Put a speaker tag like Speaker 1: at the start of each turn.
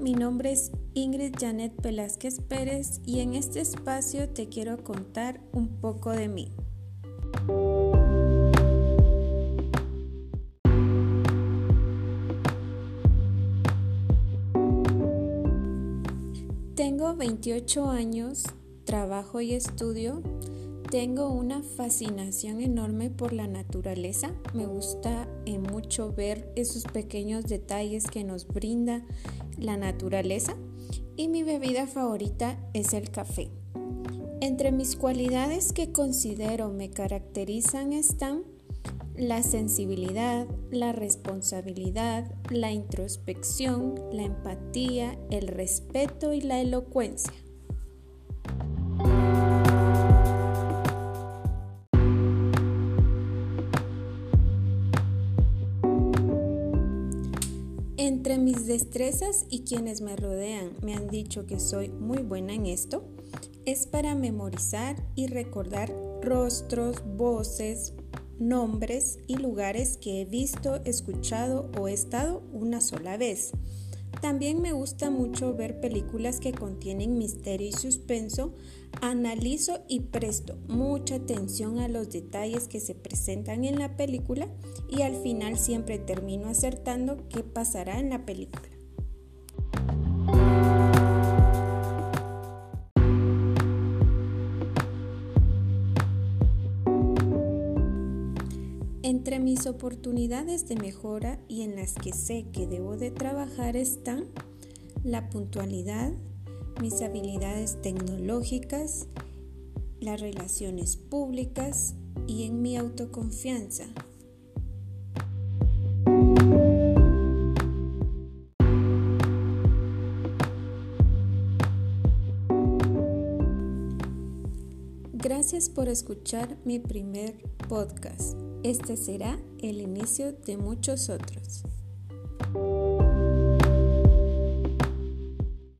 Speaker 1: mi nombre es Ingrid Janet Velázquez Pérez y en este espacio te quiero contar un poco de mí. Tengo 28 años, trabajo y estudio. Tengo una fascinación enorme por la naturaleza. Me gusta eh, mucho ver esos pequeños detalles que nos brinda la naturaleza. Y mi bebida favorita es el café. Entre mis cualidades que considero me caracterizan están la sensibilidad, la responsabilidad, la introspección, la empatía, el respeto y la elocuencia. Entre mis destrezas y quienes me rodean me han dicho que soy muy buena en esto, es para memorizar y recordar rostros, voces, nombres y lugares que he visto, escuchado o estado una sola vez. También me gusta mucho ver películas que contienen misterio y suspenso. Analizo y presto mucha atención a los detalles que se presentan en la película y al final siempre termino acertando qué pasará en la película. Entre mis oportunidades de mejora y en las que sé que debo de trabajar están la puntualidad, mis habilidades tecnológicas, las relaciones públicas y en mi autoconfianza. Gracias por escuchar mi primer podcast. Este será el inicio de muchos otros.